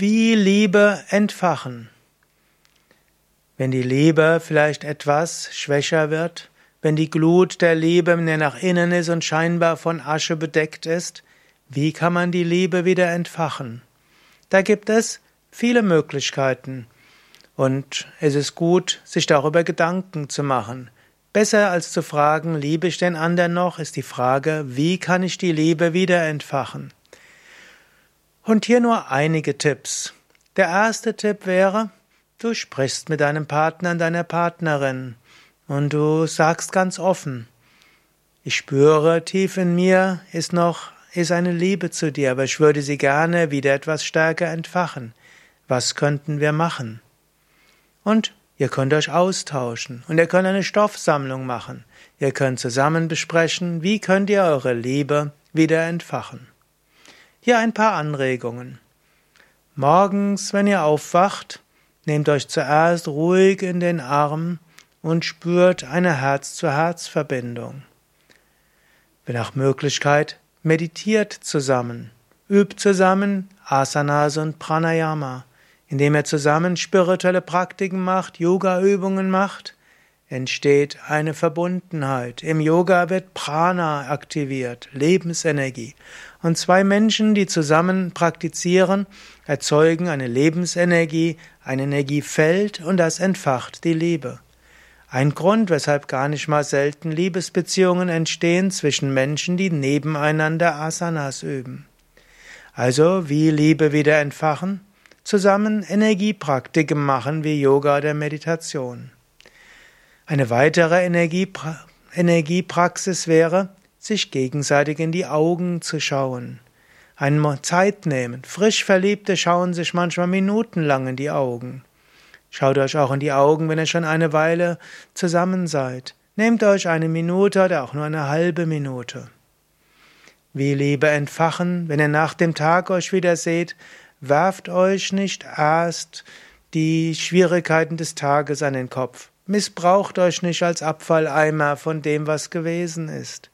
Wie Liebe entfachen. Wenn die Liebe vielleicht etwas schwächer wird, wenn die Glut der Liebe mehr nach innen ist und scheinbar von Asche bedeckt ist, wie kann man die Liebe wieder entfachen? Da gibt es viele Möglichkeiten. Und es ist gut, sich darüber Gedanken zu machen. Besser als zu fragen, liebe ich den anderen noch, ist die Frage, wie kann ich die Liebe wieder entfachen? Und hier nur einige Tipps. Der erste Tipp wäre, du sprichst mit deinem Partner, deiner Partnerin und du sagst ganz offen, ich spüre tief in mir ist noch ist eine Liebe zu dir, aber ich würde sie gerne wieder etwas stärker entfachen. Was könnten wir machen? Und ihr könnt euch austauschen und ihr könnt eine Stoffsammlung machen. Ihr könnt zusammen besprechen, wie könnt ihr eure Liebe wieder entfachen. Hier ein paar Anregungen. Morgens, wenn ihr aufwacht, nehmt euch zuerst ruhig in den Arm und spürt eine Herz-zu-Herz-Verbindung. Wenn nach Möglichkeit, meditiert zusammen, übt zusammen Asanas und Pranayama, indem ihr zusammen spirituelle Praktiken macht, Yoga-Übungen macht, entsteht eine Verbundenheit. Im Yoga wird Prana aktiviert, Lebensenergie. Und zwei Menschen, die zusammen praktizieren, erzeugen eine Lebensenergie, ein Energiefeld und das entfacht die Liebe. Ein Grund, weshalb gar nicht mal selten Liebesbeziehungen entstehen zwischen Menschen, die nebeneinander Asanas üben. Also wie Liebe wieder entfachen? Zusammen Energiepraktiken machen wie Yoga oder Meditation. Eine weitere Energiepra Energiepraxis wäre, sich gegenseitig in die Augen zu schauen. Einmal Zeit nehmen. Frisch Verliebte schauen sich manchmal minutenlang in die Augen. Schaut euch auch in die Augen, wenn ihr schon eine Weile zusammen seid. Nehmt euch eine Minute oder auch nur eine halbe Minute. Wie Liebe entfachen, wenn ihr nach dem Tag euch wieder seht, werft euch nicht erst die Schwierigkeiten des Tages an den Kopf. Missbraucht euch nicht als Abfalleimer von dem, was gewesen ist,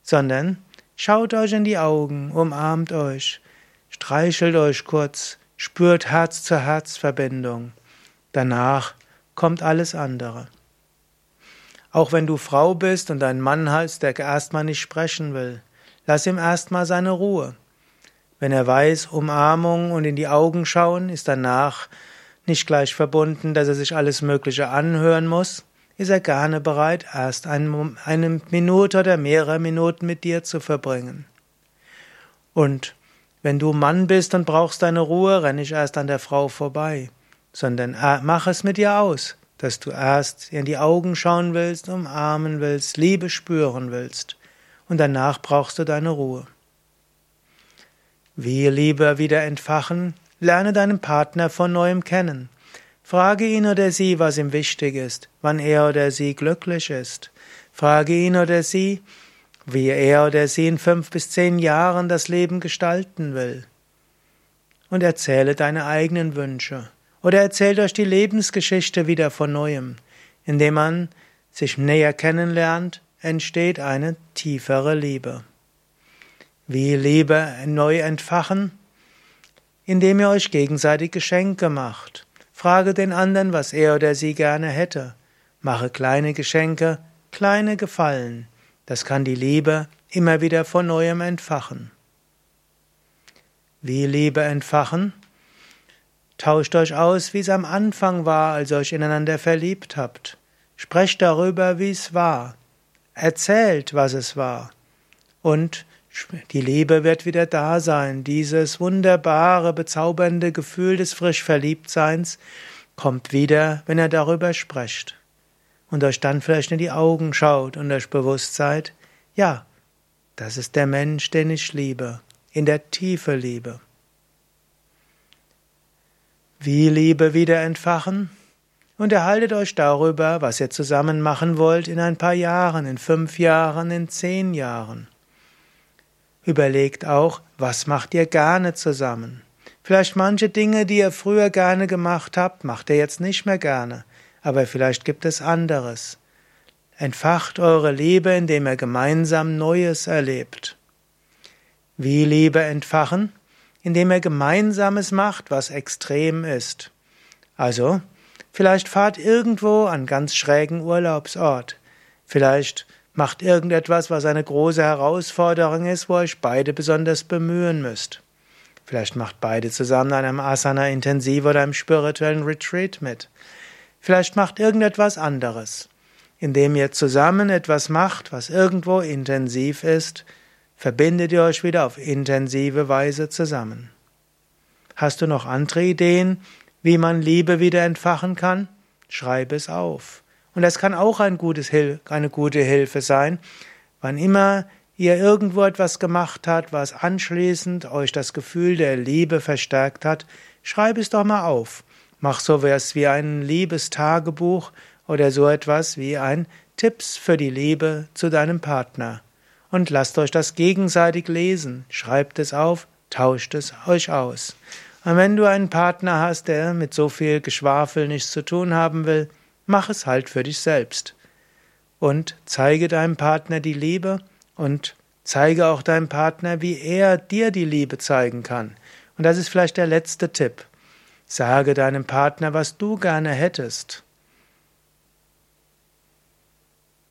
sondern schaut euch in die Augen, umarmt euch, streichelt euch kurz, spürt Herz-zu-Herz-Verbindung. Danach kommt alles andere. Auch wenn du Frau bist und ein Mann hast, der erstmal nicht sprechen will, lass ihm erstmal seine Ruhe. Wenn er weiß, Umarmung und in die Augen schauen ist danach nicht gleich verbunden, dass er sich alles Mögliche anhören muss, ist er gerne bereit, erst eine Minute oder mehrere Minuten mit dir zu verbringen. Und wenn du Mann bist und brauchst deine Ruhe, renn ich erst an der Frau vorbei sondern äh, mach es mit ihr aus, dass du erst in die Augen schauen willst, umarmen willst, Liebe spüren willst, und danach brauchst du deine Ruhe. Wie Liebe wieder entfachen, lerne deinen Partner von neuem kennen. Frage ihn oder sie, was ihm wichtig ist, wann er oder sie glücklich ist. Frage ihn oder sie, wie er oder sie in fünf bis zehn Jahren das Leben gestalten will. Und erzähle deine eigenen Wünsche. Oder erzählt euch die Lebensgeschichte wieder von neuem. Indem man sich näher kennenlernt, entsteht eine tiefere Liebe. Wie Liebe neu entfachen? Indem ihr euch gegenseitig Geschenke macht. Frage den anderen, was er oder sie gerne hätte. Mache kleine Geschenke, kleine Gefallen. Das kann die Liebe immer wieder von neuem entfachen. Wie Liebe entfachen? Tauscht euch aus, wie es am Anfang war, als ihr euch ineinander verliebt habt. Sprecht darüber, wie es war. Erzählt, was es war. Und die Liebe wird wieder da sein. Dieses wunderbare, bezaubernde Gefühl des frisch Verliebtseins kommt wieder, wenn ihr darüber sprecht. Und euch dann vielleicht in die Augen schaut und euch bewusst seid, ja, das ist der Mensch, den ich liebe, in der Tiefe liebe. Wie Liebe wieder entfachen? Und erhaltet euch darüber, was ihr zusammen machen wollt in ein paar Jahren, in fünf Jahren, in zehn Jahren. Überlegt auch, was macht ihr gerne zusammen? Vielleicht manche Dinge, die ihr früher gerne gemacht habt, macht ihr jetzt nicht mehr gerne, aber vielleicht gibt es anderes. Entfacht eure Liebe, indem ihr gemeinsam Neues erlebt. Wie Liebe entfachen? indem er Gemeinsames macht, was extrem ist. Also, vielleicht fahrt irgendwo an ganz schrägen Urlaubsort. Vielleicht macht irgendetwas, was eine große Herausforderung ist, wo euch beide besonders bemühen müsst. Vielleicht macht beide zusammen an einem Asana intensiv oder einem spirituellen Retreat mit. Vielleicht macht irgendetwas anderes. Indem ihr zusammen etwas macht, was irgendwo intensiv ist, verbindet ihr euch wieder auf intensive Weise zusammen. Hast du noch andere Ideen, wie man Liebe wieder entfachen kann? Schreibe es auf. Und das kann auch ein gutes, eine gute Hilfe sein, wann immer ihr irgendwo etwas gemacht habt, was anschließend euch das Gefühl der Liebe verstärkt hat, schreib es doch mal auf. Mach so etwas wie ein Liebestagebuch oder so etwas wie ein Tipps für die Liebe zu deinem Partner. Und lasst euch das gegenseitig lesen, schreibt es auf, tauscht es euch aus. Und wenn du einen Partner hast, der mit so viel Geschwafel nichts zu tun haben will, mach es halt für dich selbst. Und zeige deinem Partner die Liebe und zeige auch deinem Partner, wie er dir die Liebe zeigen kann. Und das ist vielleicht der letzte Tipp. Sage deinem Partner, was du gerne hättest.